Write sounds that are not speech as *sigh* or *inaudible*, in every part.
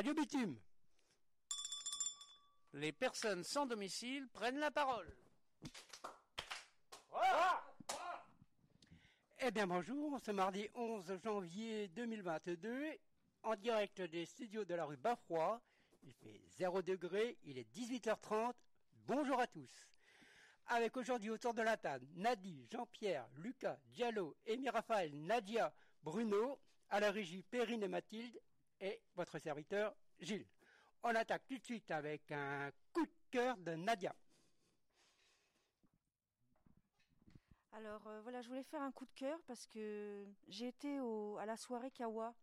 Radio Bitume. Les personnes sans domicile prennent la parole. Eh bien bonjour, ce mardi 11 janvier 2022, en direct des studios de la rue Bafroy. Il fait 0 degré, il est 18h30. Bonjour à tous. Avec aujourd'hui autour de la table Nadi, Jean-Pierre, Lucas, Diallo, Amy Raphaël, Nadia, Bruno, à la régie Perrine et Mathilde et votre serviteur Gilles. On attaque tout de suite avec un coup de cœur de Nadia. Alors euh, voilà, je voulais faire un coup de cœur parce que j'ai été à la soirée Kawa,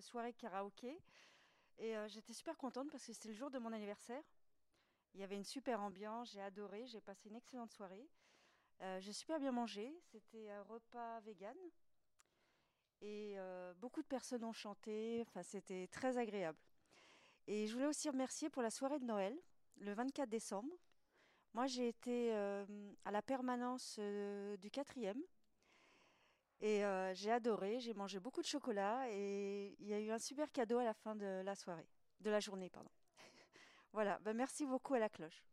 soirée karaoké, et euh, j'étais super contente parce que c'était le jour de mon anniversaire. Il y avait une super ambiance, j'ai adoré, j'ai passé une excellente soirée. Euh, j'ai super bien mangé, c'était un repas vegan. Et beaucoup de personnes ont chanté, enfin c'était très agréable. Et je voulais aussi remercier pour la soirée de Noël, le 24 décembre. Moi, j'ai été euh, à la permanence euh, du quatrième. Et euh, j'ai adoré, j'ai mangé beaucoup de chocolat et il y a eu un super cadeau à la fin de la soirée, de la journée, pardon. *laughs* voilà, ben merci beaucoup à la cloche.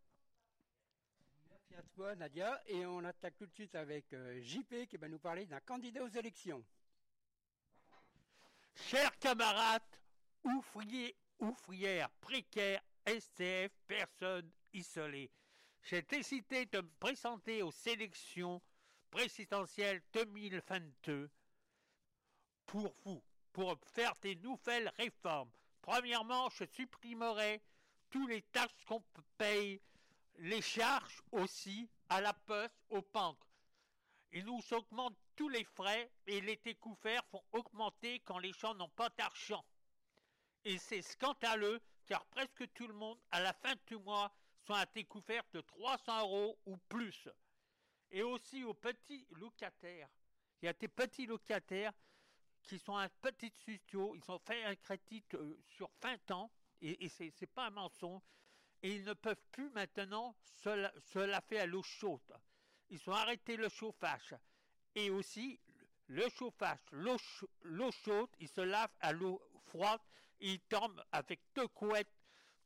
Merci à toi Nadia et on attaque tout de suite avec JP qui va nous parler d'un candidat aux élections. Chers camarades, ouvriers, ouvrières, précaires, STF, personnes isolées, j'ai décidé de me présenter aux sélections présidentielles 2022 pour vous, pour faire des nouvelles réformes. Premièrement, je supprimerai tous les taxes qu'on paye, les charges aussi à la poste, aux banques. Ils nous augmentent tous les frais et les découverts font augmenter quand les gens n'ont pas d'argent. Et c'est scandaleux car presque tout le monde, à la fin du mois, sont à découvert de 300 euros ou plus. Et aussi aux petits locataires. Il y a des petits locataires qui sont un petit studio, ils ont fait un crédit euh, sur 20 ans, et, et c'est, n'est pas un mensonge, et ils ne peuvent plus maintenant se, se laver à l'eau chaude. Ils ont arrêté le chauffage. Et aussi, le chauffage, l'eau, chaude, ils se lavent à l'eau froide, ils tombent avec deux couettes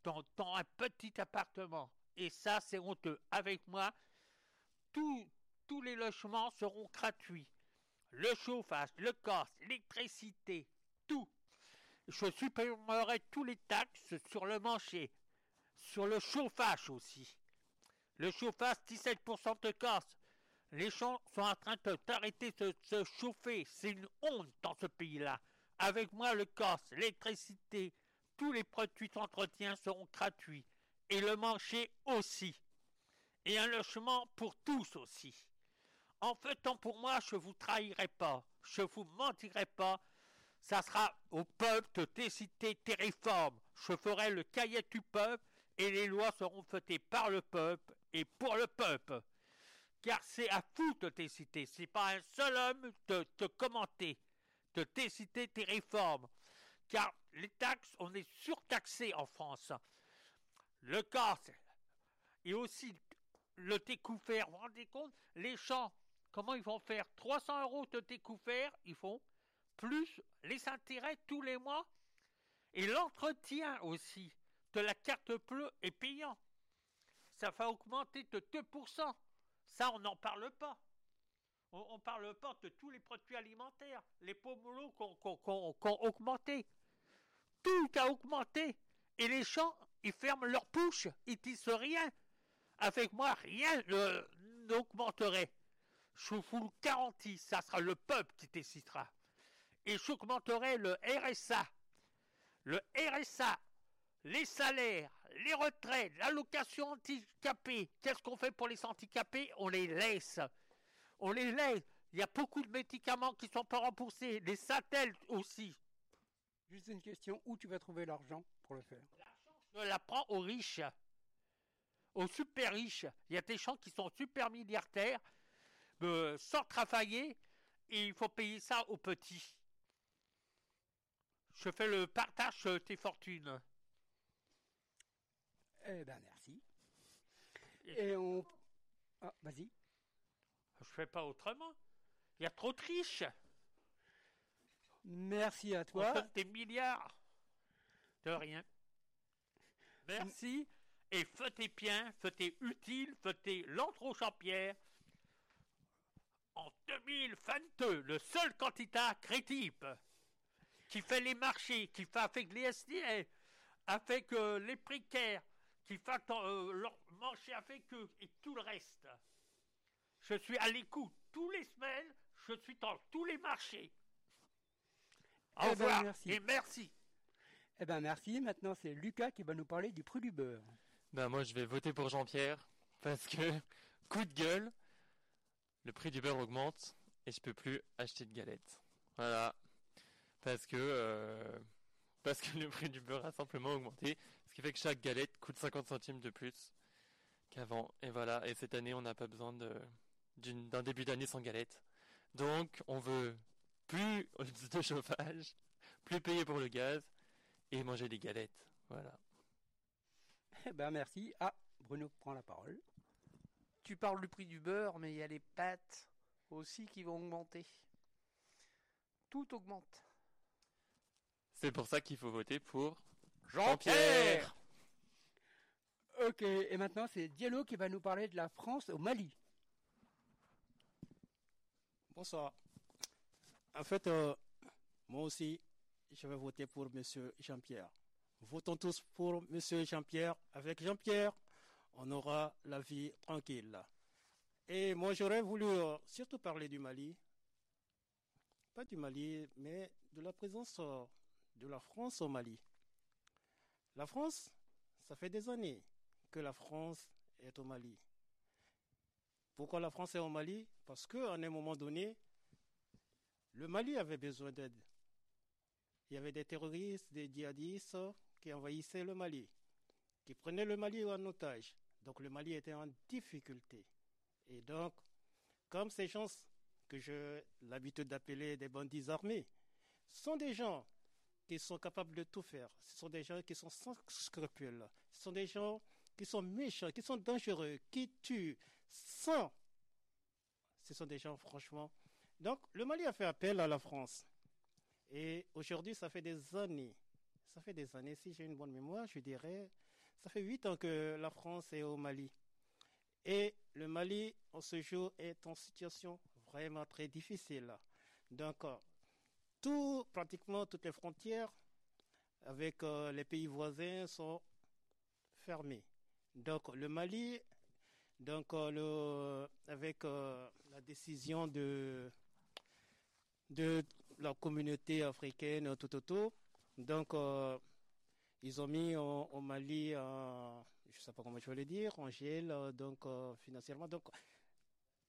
dans, un petit appartement. Et ça, c'est honteux. Avec moi, tous les logements seront gratuits. Le chauffage, le gaz, l'électricité, tout. Je supprimerai tous les taxes sur le marché, sur le chauffage aussi. Le chauffage, 17% de gaz. Les gens sont en train d'arrêter de se chauffer. C'est une honte dans ce pays-là. Avec moi, le gaz, l'électricité, tous les produits d'entretien seront gratuits. Et le marché aussi. Et un logement pour tous aussi. En fait, pour moi, je ne vous trahirai pas. Je ne vous mentirai pas. Ça sera au peuple de décider des réformes. Je ferai le cahier du peuple et les lois seront votées par le peuple et pour le peuple. Car c'est à vous de décider. C'est pas un seul homme de, de commenter, de décider des réformes car les taxes, on est surtaxé en France. Le cas, et aussi le découvert, vous vous rendez compte Les champs, comment ils vont faire? 300 euros de découvert, ils font plus les intérêts tous les mois. Et l'entretien aussi de la carte bleue est payant. Ça va augmenter de 2%. Ça, on n'en parle pas. On ne parle pas de tous les produits alimentaires, les pomelos qui ont augmenté tout a augmenté. Et les gens, ils ferment leur bouche, ils disent rien. Avec moi, rien n'augmenterait. Je vous le garantis, ça sera le peuple qui décidera. Et j'augmenterai le RSA. Le RSA, les salaires, les retraites, l'allocation handicapée. Qu'est-ce qu'on fait pour les handicapés? On les laisse. On les laisse. Il y a beaucoup de médicaments qui ne sont pas remboursés. Les satellites aussi. Juste une question, où tu vas trouver l'argent pour le faire? L'argent, je l'apprends aux riches, aux super riches. Il y a des gens qui sont super milliardaires, euh, sans travailler, et il faut payer ça aux petits. Je fais le partage de tes fortunes. Eh ben merci. Et, on... Ah, vas-y. Je fais pas autrement. Il y a trop de riches. Merci à toi. On des milliards De rien. Merci. Et fêtez bien, fêtez utile, fêtez l'entre-champière. En 2022, le seul candidat crédible qui fait les marchés, qui fait avec les SDA, avec euh, les précaires, qui fait euh, leur marché avec eux et tout le reste. Je suis à l'écoute tous les semaines, je suis dans tous les marchés. Au Eh ben, revoir merci. et merci. Eh ben merci. Maintenant, c'est Lucas qui va nous parler du prix du beurre. Ben moi je vais voter pour Jean-Pierre parce que *laughs* coup de gueule, le prix du beurre augmente et je peux plus acheter de galettes. Voilà. Parce que euh, parce que le prix du beurre a simplement augmenté, qui fait que chaque galette coûte 50 centimes de plus qu'avant. Et voilà, et cette année on n'a pas besoin de d'une- d'un début d'année sans galette. Donc on veut plus *laughs* de chauffage, plus payer pour le gaz et manger des galettes. Voilà. Eh ben merci. Ah, Bruno prend la parole. Tu parles du prix du beurre, mais il y a les pâtes aussi qui vont augmenter. Tout augmente. C'est pour ça qu'il faut voter pour Jean-Pierre Ok. Et maintenant, c'est Diallo qui va nous parler de la France au Mali. Bonsoir. En fait, euh, moi aussi, je vais voter pour Monsieur Jean-Pierre. Votons tous pour Monsieur Jean-Pierre. Avec Jean-Pierre, on aura la vie tranquille. Et moi, j'aurais voulu euh, surtout parler du Mali. Pas du Mali, mais de la présence euh, de la France au Mali. La France, ça fait des années que la France est au Mali. Pourquoi la France est au Mali? Parce qu'à un moment donné, le Mali avait besoin d'aide. Il y avait des terroristes, des djihadistes qui envahissaient le Mali, qui prenaient le Mali en otage. Donc le Mali était en difficulté. Et donc, comme ces gens que j'ai l'habitude d'appeler des bandits armés, sont des gens qui sont capables de tout faire. Ce sont des gens qui sont sans scrupules. Ce sont des gens qui sont méchants, qui sont dangereux, qui tuent sans. Ce sont des gens, franchement. Donc, le Mali a fait appel à la France. Et aujourd'hui, ça fait des années. Ça fait des années, si j'ai une bonne mémoire, je dirais, ça fait huit ans que la France est au Mali. Et le Mali, en ce jour, est en situation vraiment très difficile. Donc, tout, pratiquement toutes les frontières avec euh, les pays voisins sont fermées. Donc, le Mali, donc, euh, avec euh, la décision de, la communauté africaine tout autour, donc, ils ont mis au, Mali, je ne sais pas comment je vais le dire, en gel, donc financièrement. Donc,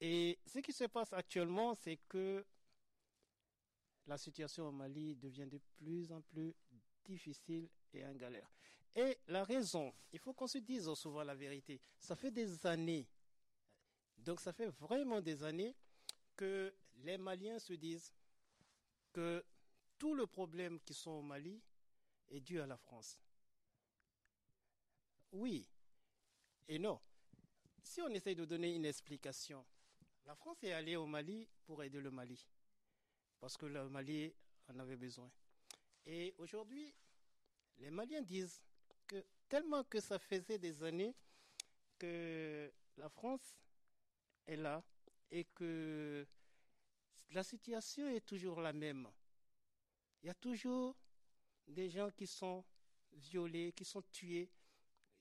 et ce qui se passe actuellement, c'est que la situation au Mali devient de plus en plus difficile et en galère. Et la raison, il faut qu'on se dise souvent la vérité. Ça fait des années, donc ça fait vraiment des années que les Maliens se disent que tout le problème qui sont au Mali est dû à la France. Oui et non. Si on essaye de donner une explication, la France est allée au Mali pour aider le Mali, parce que le Mali en avait besoin. Et aujourd'hui, les Maliens disent que tellement que ça faisait des années que la France est là et que la situation est toujours la même. Il y a toujours des gens qui sont violés, qui sont tués.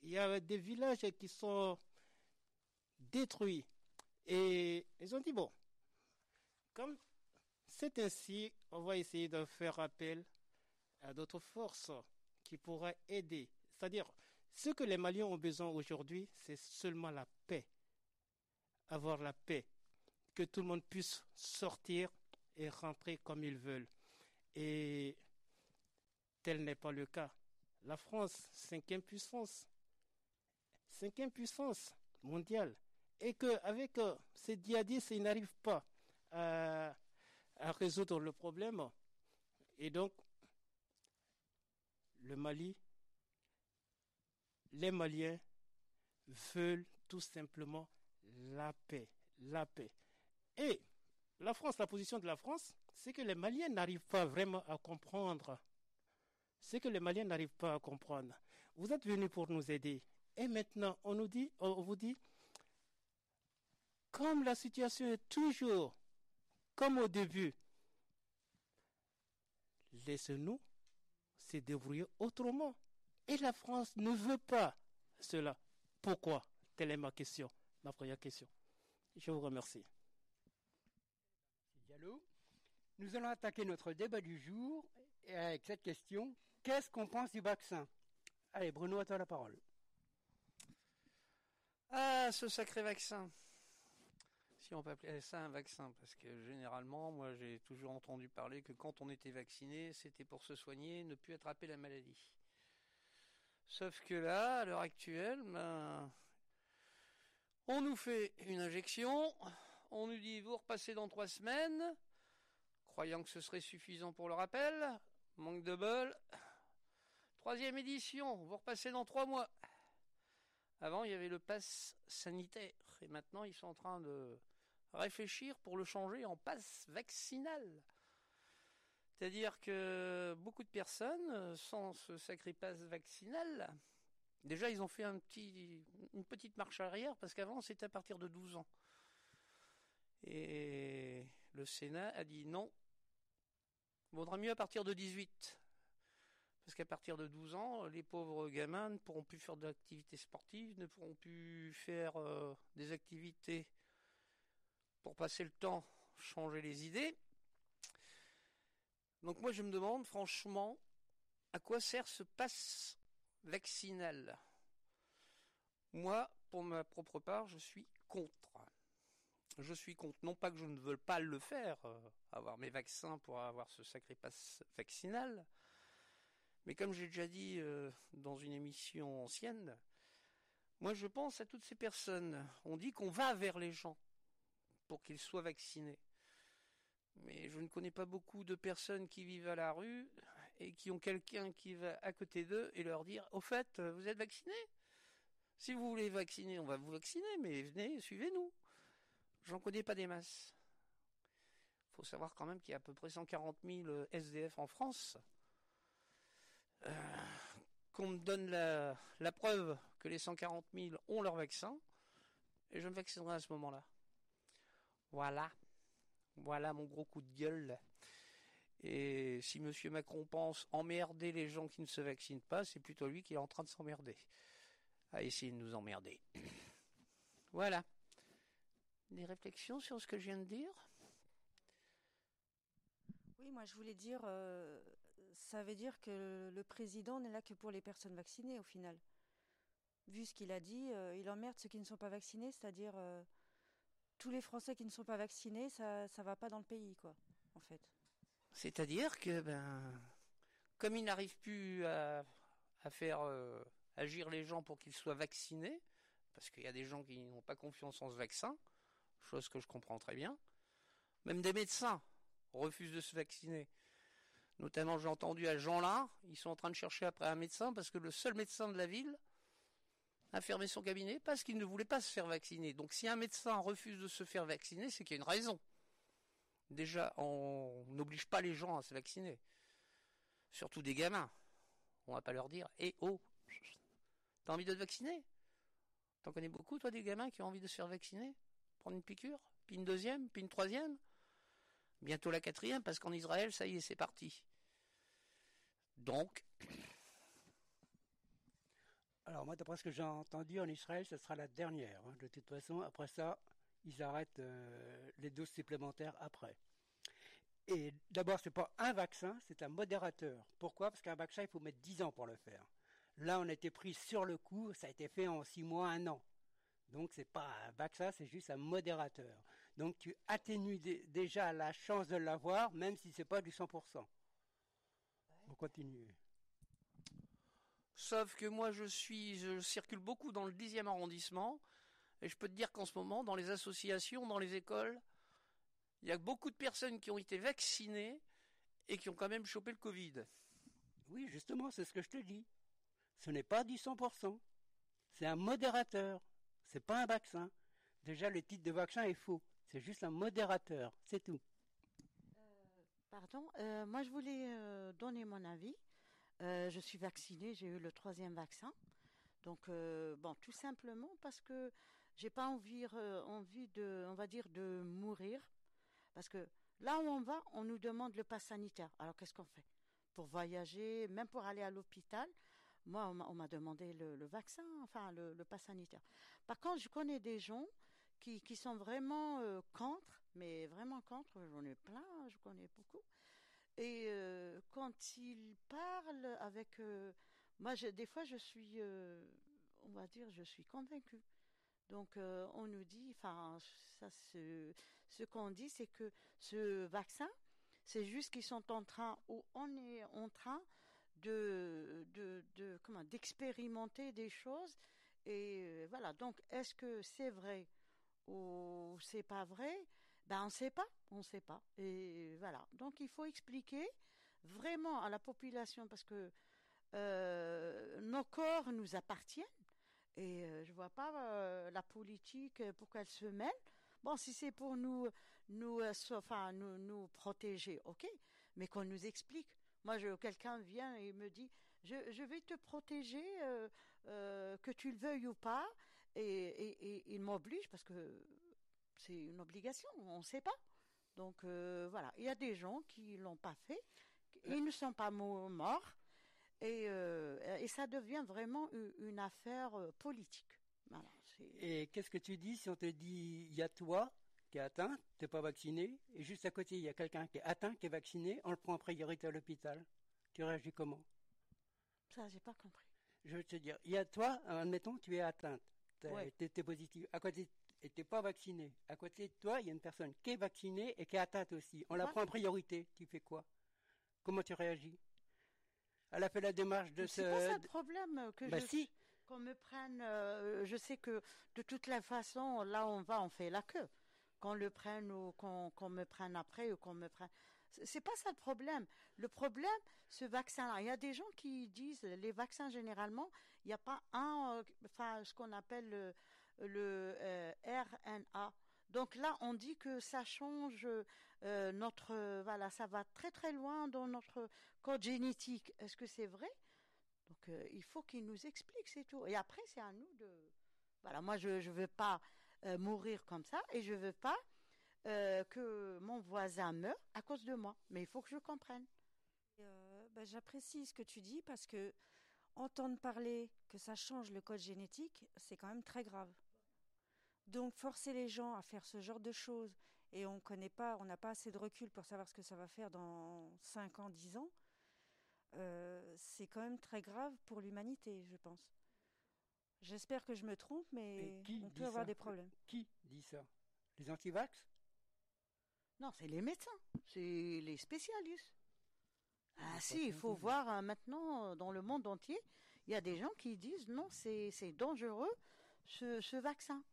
Il y a des villages qui sont détruits. Et ils ont dit, bon, comme c'est ainsi, on va essayer de faire appel à d'autres forces qui pourraient aider. C'est-à-dire, ce que les Maliens ont besoin aujourd'hui, c'est seulement la paix. Avoir la paix. Que tout le monde puisse sortir et rentrer comme ils veulent. Et tel n'est pas le cas. La France, cinquième puissance, cinquième puissance mondiale, et qu'avec euh, ces djihadistes, ils n'arrivent pas à, à résoudre le problème. Et donc, le Mali, les Maliens veulent tout simplement la paix, la paix. Et la France, la position de la France, c'est que les Maliens n'arrivent pas vraiment à comprendre ce que les Maliens n'arrivent pas à comprendre. Vous êtes venus pour nous aider. Et maintenant, on nous dit, on vous dit, comme la situation est toujours comme au début, laissez-nous se débrouiller autrement. Et la France ne veut pas cela. Pourquoi? Telle est ma question, ma première question. Je vous remercie. Diallo. Nous allons attaquer notre débat du jour avec cette question. Qu'est-ce qu'on pense du vaccin? Allez, Bruno, à toi la parole. Ah, ce sacré vaccin. Si on peut appeler ça un vaccin, parce que généralement, moi j'ai toujours entendu parler que quand on était vacciné, c'était pour se soigner, ne plus attraper la maladie. Sauf que là, à l'heure actuelle, ben, on nous fait une injection, on nous dit vous repassez dans trois semaines, croyant que ce serait suffisant pour le rappel, manque de bol. Troisième édition, vous repassez dans trois mois. Avant, il y avait le pass sanitaire, et maintenant ils sont en train de réfléchir pour le changer en passe vaccinal. C'est-à-dire que beaucoup de personnes, sans ce sacré passe vaccinal, déjà ils ont fait une petite marche arrière parce qu'avant c'était à partir de 12 ans. Et le Sénat a dit non, vaudra mieux à partir de 18. Parce qu'à partir de 12 ans, les pauvres gamins ne pourront plus faire d'activités sportives, ne pourront plus faire euh, des activités pour passer le temps, changer les idées. Donc moi je me demande franchement à quoi sert ce passe vaccinal? Moi, pour ma propre part, je suis contre. Je suis contre. Non pas que je ne veux pas le faire, euh, avoir mes vaccins pour avoir ce sacré passe vaccinal, mais comme j'ai déjà dit euh, dans une émission ancienne, moi je pense à toutes ces personnes. On dit qu'on va vers les gens pour qu'ils soient vaccinés. Mais je ne connais pas beaucoup de personnes qui vivent à la rue et qui ont quelqu'un qui va à côté d'eux et leur dire Au fait, vous êtes vacciné Si vous voulez vacciner, on va vous vacciner, mais venez, suivez-nous. J'en connais pas des masses. Il faut savoir quand même qu'il y a à peu près 140 000 SDF en France. Euh, qu'on me donne la, preuve que les 140 000 ont leur vaccin, et je me vaccinerai à ce moment-là. Voilà. Voilà mon gros coup de gueule. Et si M. Macron pense emmerder les gens qui ne se vaccinent pas, c'est plutôt lui qui est en train de s'emmerder. À essayer de nous emmerder. *coughs* voilà. Des réflexions sur ce que je viens de dire? Oui, moi je voulais dire, euh, ça veut dire que le président n'est là que pour les personnes vaccinées au final. Vu ce qu'il a dit, euh, il emmerde ceux qui ne sont pas vaccinés, c'est-à-dire euh, tous les Français qui ne sont pas vaccinés, ça ça va pas dans le pays, quoi, en fait. C'est-à-dire que, ben, comme il n'arrive plus à, faire euh, agir les gens pour qu'ils soient vaccinés, parce qu'il y a des gens qui n'ont pas confiance en ce vaccin, chose que je comprends très bien, même des médecins refusent de se vacciner. Notamment, j'ai entendu à Jean-Lin, ils sont en train de chercher après un médecin parce que le seul médecin de la ville a fermé son cabinet parce qu'il ne voulait pas se faire vacciner. Donc si un médecin refuse de se faire vacciner, c'est qu'il y a une raison. Déjà, on n'oblige pas les gens à se vacciner. Surtout des gamins. On va pas leur dire Eh oh T'as envie de te vacciner? T'en connais beaucoup, toi, des gamins qui ont envie de se faire vacciner? Prendre une piqûre? Puis une deuxième? Puis une troisième? Bientôt la quatrième, parce qu'en Israël, ça y est, c'est parti. Donc. Alors moi, d'après ce que j'ai entendu en Israël, ce sera la dernière. hein. De toute façon, après ça, ils arrêtent euh, les doses supplémentaires après. Et d'abord, c'est pas un vaccin, c'est un modérateur. Pourquoi? Parce qu'un vaccin, il faut mettre 10 ans pour le faire. Là, on a été pris sur le coup, ça a été fait en 6 mois, 1 an. Donc, c'est pas un vaccin, c'est juste un modérateur. Donc, tu atténues dé- déjà la chance de l'avoir, même si c'est pas du 100%. On continue. Sauf que moi, je suis, je circule beaucoup dans le 10e arrondissement, et je peux te dire qu'en ce moment, dans les associations, dans les écoles, il y a beaucoup de personnes qui ont été vaccinées et qui ont quand même chopé le Covid. Oui, justement, c'est ce que je te dis. Ce n'est pas du 100%. C'est un modérateur. C'est pas un vaccin. Déjà, le titre de vaccin est faux. C'est juste un modérateur. C'est tout. Pardon, euh, moi je voulais euh, donner mon avis. Euh, je suis vaccinée, j'ai eu le troisième vaccin. Donc, bon, tout simplement parce que j'ai pas envie, envie de, on va dire, de mourir. Parce que là où on va, on nous demande le pass sanitaire. Alors, qu'est-ce qu'on fait? Pour voyager, même pour aller à l'hôpital, moi, on m'a- demandé le, vaccin, enfin, le, le pass sanitaire. Par contre, je connais des gens qui, qui sont vraiment contre, mais vraiment contre, j'en ai plein, je connais beaucoup. Et euh, quand ils parlent avec... euh, moi, je- des fois, je suis, euh, on va dire, je suis convaincue. Donc, on nous dit, enfin, ça, ce, qu'on dit, c'est que ce vaccin, c'est juste qu'ils sont en train, ou on est en train de, de, de comment, d'expérimenter des choses. Et voilà. Donc, est-ce que c'est vrai ou c'est pas vrai? Ben, on ne sait pas, on ne sait pas. Et voilà. Donc, il faut expliquer vraiment à la population parce que euh, nos corps nous appartiennent. Et euh, je vois pas euh, la politique euh, pourquoi elle se mêle. Bon, si c'est pour nous, nous, enfin, nous, nous protéger, ok. Mais qu'on nous explique. Moi, quelqu'un vient et me dit, je, je vais te protéger, que tu le veuilles ou pas, et, et il m'oblige parce que c'est une obligation, on ne sait pas. Donc euh, voilà, il y a des gens qui l'ont pas fait, ils ne sont pas mo- morts, et, euh, et ça devient vraiment une affaire euh, politique. Voilà, Et qu'est-ce que tu dis si on te dit il y a toi qui est atteint, t'es pas vacciné, et juste à côté il y a quelqu'un qui est atteint, qui est vacciné, on le prend en priorité à l'hôpital. Tu réagis comment? Ça, j'ai pas compris. Je veux te dire, il y a toi, admettons, tu es atteinte, t'es Ouais. positif. À côté, et t'es pas vacciné. À côté de toi, il y a une personne qui est vaccinée et qui est atteinte aussi. On la Ouais. prend en priorité. Tu fais quoi? Comment tu réagis? Elle a fait la démarche de C'est pas ça ce. le problème que Bah je si. qu'on me prenne. euh, je sais que de toute la façon, là on va, on fait la queue. Qu'on le prenne ou qu'on me prenne après ou qu'on me prenne. C'est- C'est pas ça le problème. Le problème, ce vaccin-là, il y a des gens qui disent les vaccins généralement, il n'y a pas un, euh, enfin ce qu'on appelle le, le euh, RNA. Donc là, on dit que ça change euh, notre, voilà, ça va très très loin dans notre code génétique. Est-ce que c'est vrai? Donc euh, il faut qu'il nous explique, c'est tout. Et après, c'est à nous de... Voilà, moi, je ne veux pas mourir comme ça et je veux pas que mon voisin meure à cause de moi. Mais il faut que je comprenne. Bah, J'apprécie ce que tu dis parce que entendre parler que ça change le code génétique, c'est quand même très grave. Donc forcer les gens à faire ce genre de choses et on connaît pas, on n'a pas assez de recul pour savoir ce que ça va faire dans 5 ans, 10 ans, euh, c'est quand même très grave pour l'humanité, je pense. J'espère que je me trompe, mais qui on peut avoir des problèmes. Qui dit ça? Les antivax? Non, c'est les médecins, c'est les spécialistes. Ah pas si, il faut voir hein, maintenant euh, dans le monde entier, il y a des gens qui disent non, c'est c'est dangereux ce, ce vaccin.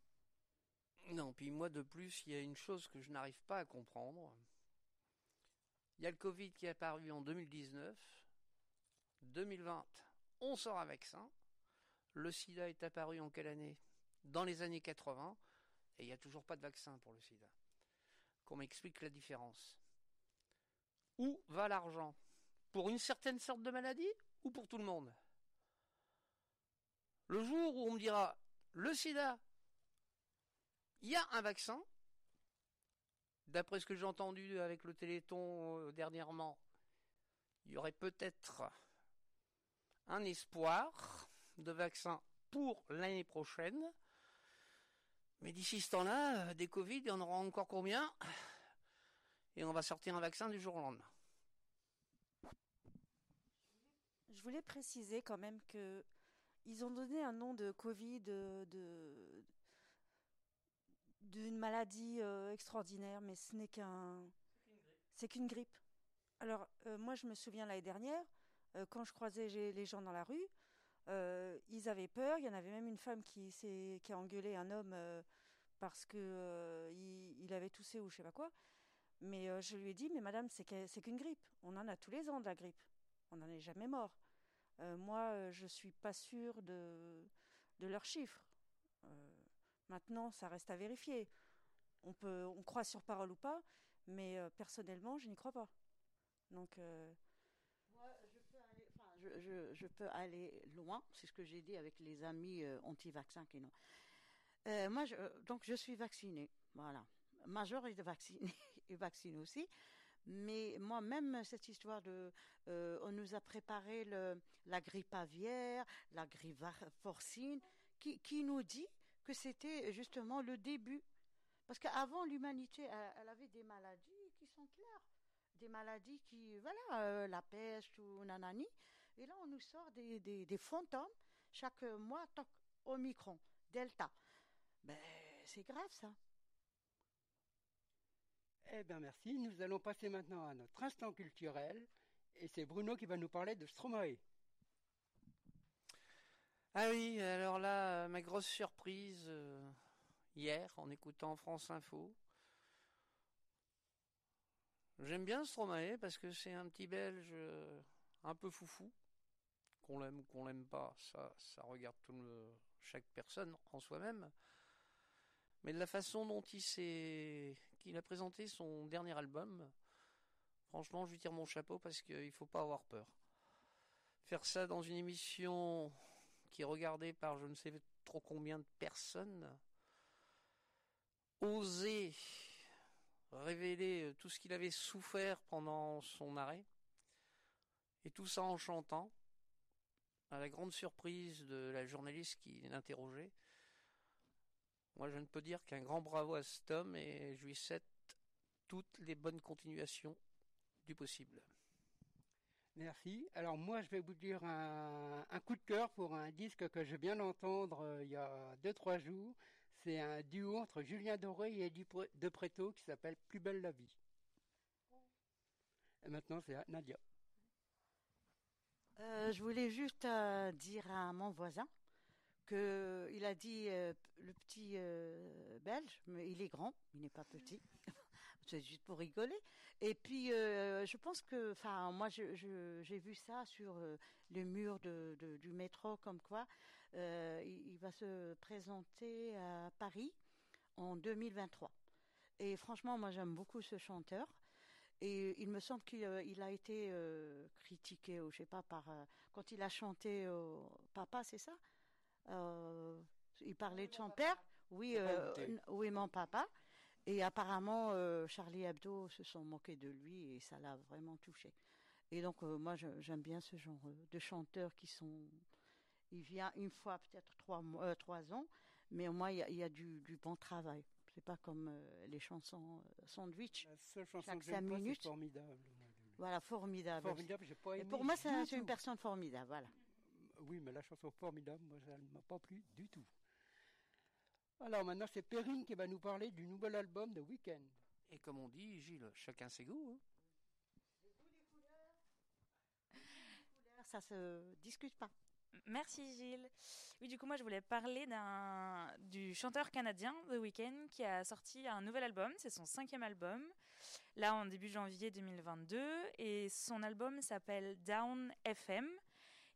Non, puis moi de plus, il y a une chose que je n'arrive pas à comprendre. Il y a le Covid qui est apparu en 2019. 2020, on sort un vaccin. Le sida est apparu en quelle année? Dans les années 80. Et il n'y a toujours pas de vaccin pour le sida. Qu'on m'explique la différence. Où va l'argent? Pour une certaine sorte de maladie ou pour tout le monde? Le jour où on me dira le sida, il y a un vaccin. D'après ce que j'ai entendu avec le Téléthon euh, dernièrement, il y aurait peut-être un espoir de vaccin pour l'année prochaine. Mais d'ici ce temps-là, euh, des Covid, il y en aura encore combien? Et on va sortir un vaccin du jour au lendemain. Je voulais préciser quand même que ils ont donné un nom de Covid, de, de- d'une maladie euh, extraordinaire, mais ce n'est qu'un, c'est qu'une grippe. Alors euh, moi, je me souviens l'année dernière, euh, quand je croisais les gens dans la rue, ils avaient peur. Il y en avait même une femme qui qui a engueulé un homme parce que il, avait toussé ou je sais pas quoi. Mais je lui ai dit, mais madame, c'est, qu'une grippe. On en a tous les ans de la grippe. On n'en est jamais mort. Moi, je suis pas sûre de, de leurs chiffres. Maintenant, ça reste à vérifier. On peut, on croit sur parole ou pas, mais euh, personnellement, je n'y crois pas. Donc, euh, Moi, je peux aller, loin. C'est ce que j'ai dit avec les amis euh, anti-vaccins qui. Euh, moi, je, donc, je suis vaccinée. Voilà. Est vacciné, *laughs* est vacciné aussi. Mais moi-même, cette histoire de, on nous a préparé la grippe aviaire, la grippe porcine, qui, qui nous dit que c'était justement le début. Parce qu'avant, l'humanité, elle, avait des maladies qui sont claires. Des maladies qui, voilà, euh, la peste ou nanani. Et là, on nous sort des, des, des fantômes chaque mois, toc, Omicron, Delta. Ben, c'est grave ça. Eh bien, merci. Nous allons passer maintenant à notre instant culturel. Et c'est Bruno qui va nous parler de Stromae. Ah oui, alors là, euh, ma grosse surprise euh, hier en écoutant France Info. J'aime bien Stromae parce que c'est un petit Belge euh, un peu foufou. Qu'on l'aime ou qu'on l'aime pas, ça, ça regarde tout le, chaque personne en soi-même. Mais de la façon dont il s'est, qu'il a présenté son dernier album, franchement, je lui tire mon chapeau parce qu'il faut pas avoir peur. Faire ça dans une émission qui est regardé par je ne sais trop combien de personnes, oser révéler euh, tout ce qu'il avait souffert pendant son arrêt, et tout ça en chantant, à la grande surprise de la journaliste qui l'interrogeait. Moi, je ne peux dire qu'un grand bravo à cet homme et je lui souhaite toutes les bonnes continuations du possible. Merci. Alors moi, je vais vous dire un, coup de cœur pour un disque que je viens d'entendre euh, il y a deux trois jours. C'est un duo entre Julien Doré et Eddie Pre- De Preto qui s'appelle Plus belle la vie. Et maintenant, c'est à Nadia. Euh, je voulais juste euh, dire à mon voisin que il a dit euh, le petit belge, mais il est grand, il n'est pas petit. *laughs* C'est juste pour rigoler. Et puis, euh, je pense que, enfin, moi, je- je- j'ai vu ça sur euh, les murs de, de- du métro, comme quoi euh, il, il va se présenter à Paris en 2023. Et franchement, moi, j'aime beaucoup ce chanteur. Et il me semble qu'il euh, a été critiqué, ou je sais pas, par quand il a chanté Papa, c'est ça? Il parlait de son père? Oui, oui, mon papa. Et apparemment, euh, Charlie Hebdo se sont moqués de lui et ça l'a vraiment touché. Et donc, euh, moi, j'aime bien ce genre euh, de chanteurs qui sont. Il vient une fois, peut-être trois, mois- trois ans, mais au moins, il y a, il y a du, du bon travail. C'est pas comme euh, les chansons sandwich. La seule chanson Chaque que j'aime pas, c'est formidable. Voilà, formidable. Formidable, j'ai pas Et pour moi, c'est une personne formidable. Voilà. Oui, mais la chanson formidable, moi, ça ne m'a pas plu du tout. Alors maintenant, c'est Perrine qui va nous parler du nouvel album de Weekend. Et comme on dit, Gilles, chacun ses goûts. hein. Ça se discute pas. Merci Gilles. Oui, du coup, moi, je voulais parler d'un du chanteur canadien The Weeknd qui a sorti un nouvel album. C'est son cinquième album, là en début janvier 2022, et son album s'appelle Down FM.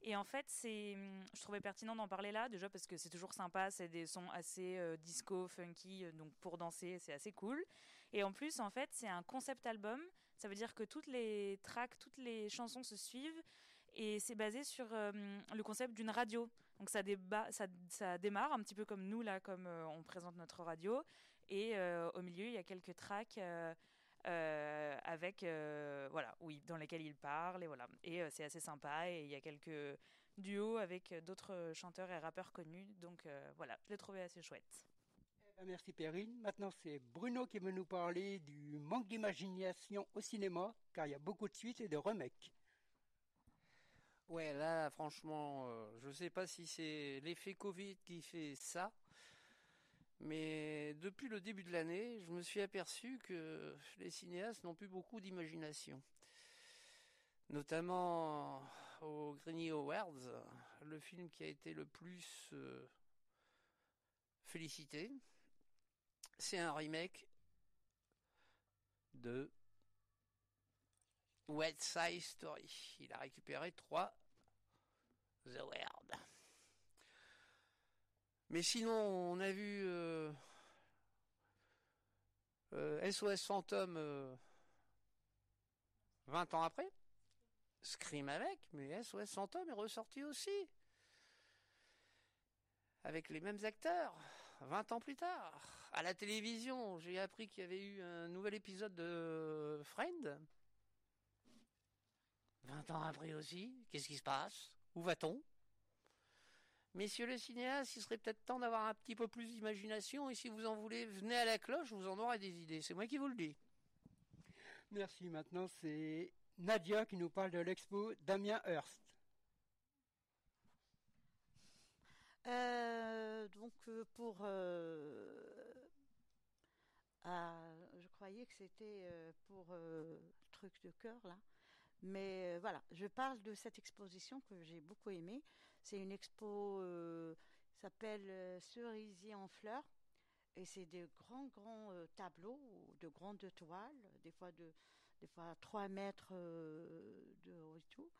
Et en fait, c'est, je trouvais pertinent d'en parler là, déjà parce que c'est toujours sympa, c'est des sons assez euh, disco, funky, euh, donc pour danser, c'est assez cool. Et en plus, en fait, c'est un concept album. Ça veut dire que toutes les tracks, toutes les chansons se suivent et c'est basé sur euh, le concept d'une radio. Donc ça, démarre un petit peu comme nous, là, comme on présente notre radio. Et au milieu, il y a quelques tracks avec, euh, voilà, oui, dans lesquels il parle. Et voilà. Et euh, c'est assez sympa. Et il y a quelques duos avec euh, d'autres chanteurs et rappeurs connus. Donc euh, voilà, je l'ai trouvé assez chouette. Eh ben, merci Perrine. Maintenant, c'est Bruno qui veut nous parler du manque d'imagination au cinéma, car il y a beaucoup de suites et de remakes. Ouais, là, franchement, euh, je sais pas si c'est l'effet Covid qui fait ça, mais depuis le début de l'année, je me suis aperçu que les cinéastes n'ont plus beaucoup d'imagination. Notamment au Grammy Awards, le film qui a été le plus euh, félicité, c'est un remake de West Side Story. Il a récupéré trois awards. Mais sinon, on a vu SOS Fantôme euh, 20 ans après. Scream avec, mais SOS Fantôme est ressorti aussi. Avec les mêmes acteurs, 20 ans plus tard. À la télévision, j'ai appris qu'il y avait eu un nouvel épisode de Friend. 20 ans après aussi, qu'est-ce qui se passe? Où va-t-on? Messieurs les cinéastes, il serait peut-être temps d'avoir un petit peu plus d'imagination et si vous en voulez, venez à la cloche, vous en aurez des idées. C'est moi qui vous le dis. Merci. Maintenant, c'est Nadia qui nous parle de l'expo Damien Hearst. Euh, donc euh, pour, euh, ah, je croyais que c'était pour euh, truc de cœur là, mais euh, voilà, je parle de cette exposition que j'ai beaucoup aimée. C'est une expo euh, s'appelle euh, Cerisier en fleurs et c'est des grands grands euh, tableaux de grandes toiles, des fois de des fois 3 mètres euh, de haut et tout.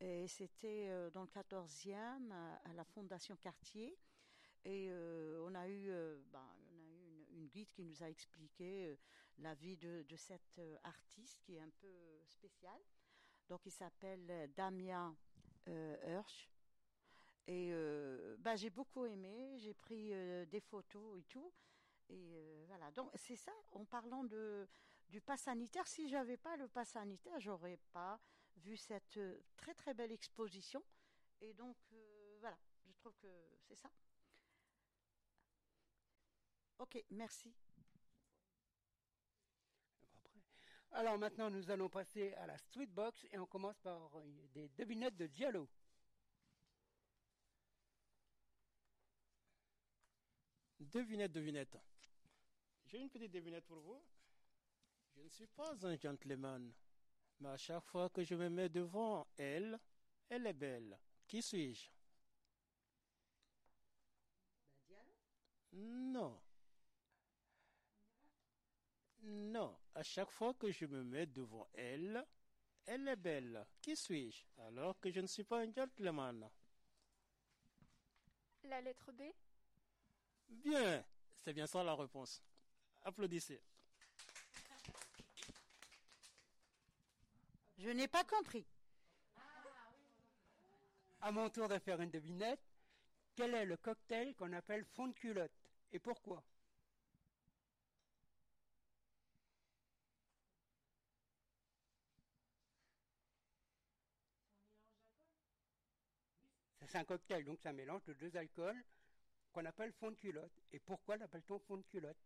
Et c'était dans le 14e à, la Fondation Cartier. Et on a eu, ben, une, guide qui nous a expliqué la vie de, de cet artiste qui est un peu spécial. Donc il s'appelle Damien Hirsch. Et euh, ben, j'ai beaucoup aimé, j'ai pris euh, des photos et tout. Et euh, voilà, donc c'est ça, en parlant de, du pass sanitaire, si j'avais pas le pass sanitaire, j'aurais pas vu cette très très belle exposition. Et donc voilà, je trouve que c'est ça. Ok, merci. Alors maintenant, nous allons passer à la Street Box et on commence par des devinettes de Diallo. Devinette, devinette. J'ai une petite devinette pour vous. Je ne suis pas un gentleman, mais à chaque fois que je me mets devant elle, elle est belle. Qui suis-je? Non. Non, à chaque fois que je me mets devant elle, elle est belle. Qui suis-je? Alors que je ne suis pas un gentleman La lettre B? Bien, c'est bien ça la réponse. Applaudissez. Je n'ai pas compris. À mon tour de faire une devinette. Quel est le cocktail qu'on appelle fond de culotte et pourquoi? Ça, C'est un cocktail, donc c'est un mélange de deux alcools qu'on appelle fond de culotte. Et pourquoi l'appelle-t-on fond de culotte?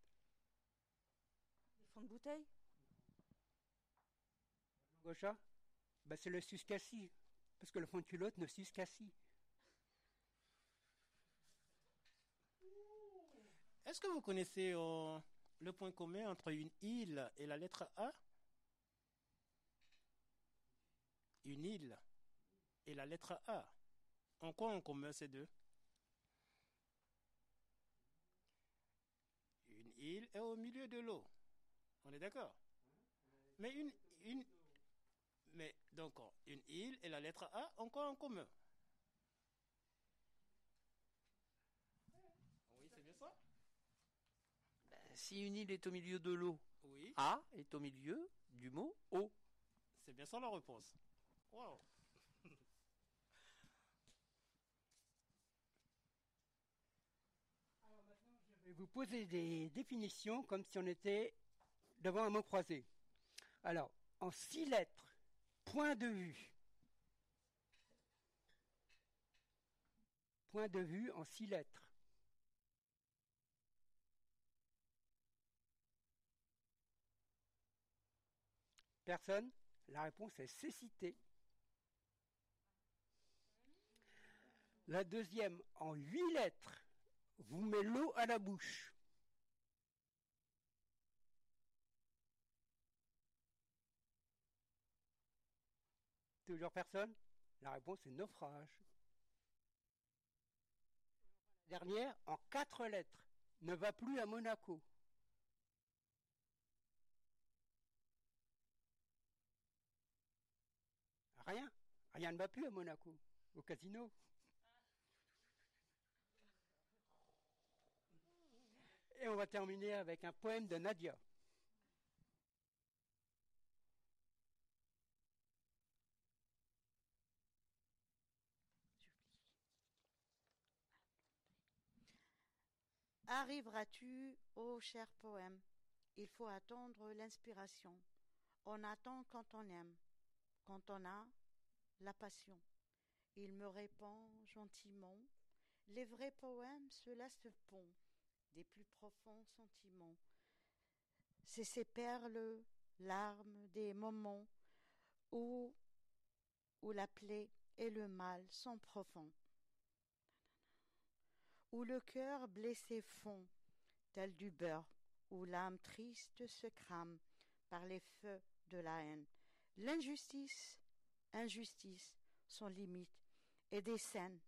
Fond de bouteille? Gaucha ben, C'est le suscassi. Parce que le fond de culotte ne suscassit. Est-ce que vous connaissez euh, le point commun entre une île et la lettre A? Une île et la lettre A. En quoi en commun ces deux Une île est au milieu de l'eau. On est d'accord? Mais une, une, mais donc une île et la lettre A ont quoi en commun? Oui, c'est bien ça? Ben, si une île est au milieu de l'eau, Oui, A est au milieu du mot eau. c'est bien ça la réponse. Wow. Vous poser des définitions comme si on était devant un mot croisé. Alors, en six lettres, point de vue. Point de vue en six lettres. Personne La réponse est cécité. La deuxième, en huit lettres, vous met l'eau à la bouche. Toujours personne? La réponse est naufrage. Dernière, en quatre lettres, ne va plus à Monaco. Rien, rien ne va plus à Monaco, au casino. Et on va terminer avec un poème de Nadia. Arriveras-tu, ô cher poème? Il faut attendre l'inspiration. On attend quand on aime, quand on a la passion. Il me répond gentiment Les vrais poèmes, se laissent pond des plus profonds sentiments. C'est ces perles, larmes des moments où, la plaie et le mal sont profonds, où le cœur blessé fond, tel du beurre, où l'âme triste se crame par les feux de la haine. L'injustice, injustice, sont limites et des scènes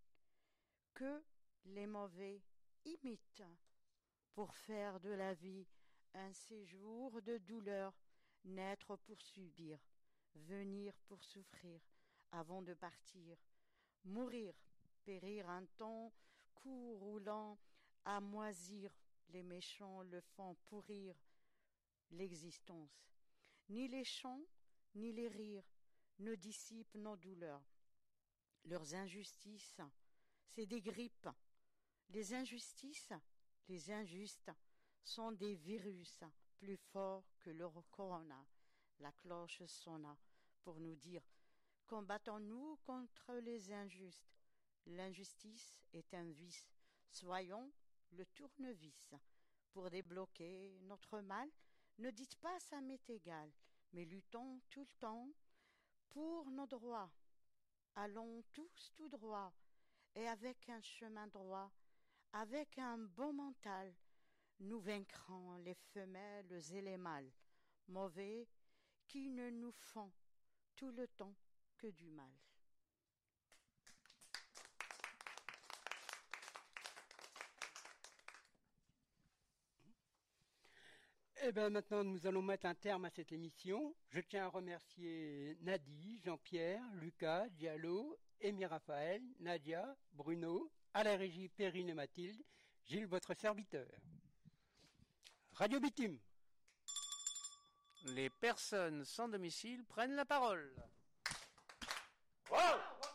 que les mauvais imitent pour faire de la vie un séjour de douleur, naître pour subir, venir pour souffrir, avant de partir, mourir, périr un temps court roulant, à moisir, les méchants le font pourrir l'existence. Ni les chants, ni les rires ne dissipent nos douleurs. Leurs injustices, c'est des grippes. Les injustices, les injustes, sont des virus plus forts que le corona. La cloche sonna pour nous dire Combattons-nous contre les injustes. L'injustice est un vice. Soyons le tournevis. Pour débloquer notre mal, ne dites pas ça m'est égal, mais luttons tout le temps pour nos droits. Allons tous tout droit, et avec un chemin droit, avec un bon mental, nous vaincrons les femelles et les mâles, mauvais, qui ne nous font tout le temps que du mal. Eh bien maintenant, nous allons mettre un terme à cette émission. Je tiens à remercier Nadi, Jean-Pierre, Lucas, Diallo, Amy Raphaël, Nadia, Bruno, à la régie Perrine et Mathilde, Gilles, votre serviteur. Radio Bitume. Les personnes sans domicile prennent la parole. Wow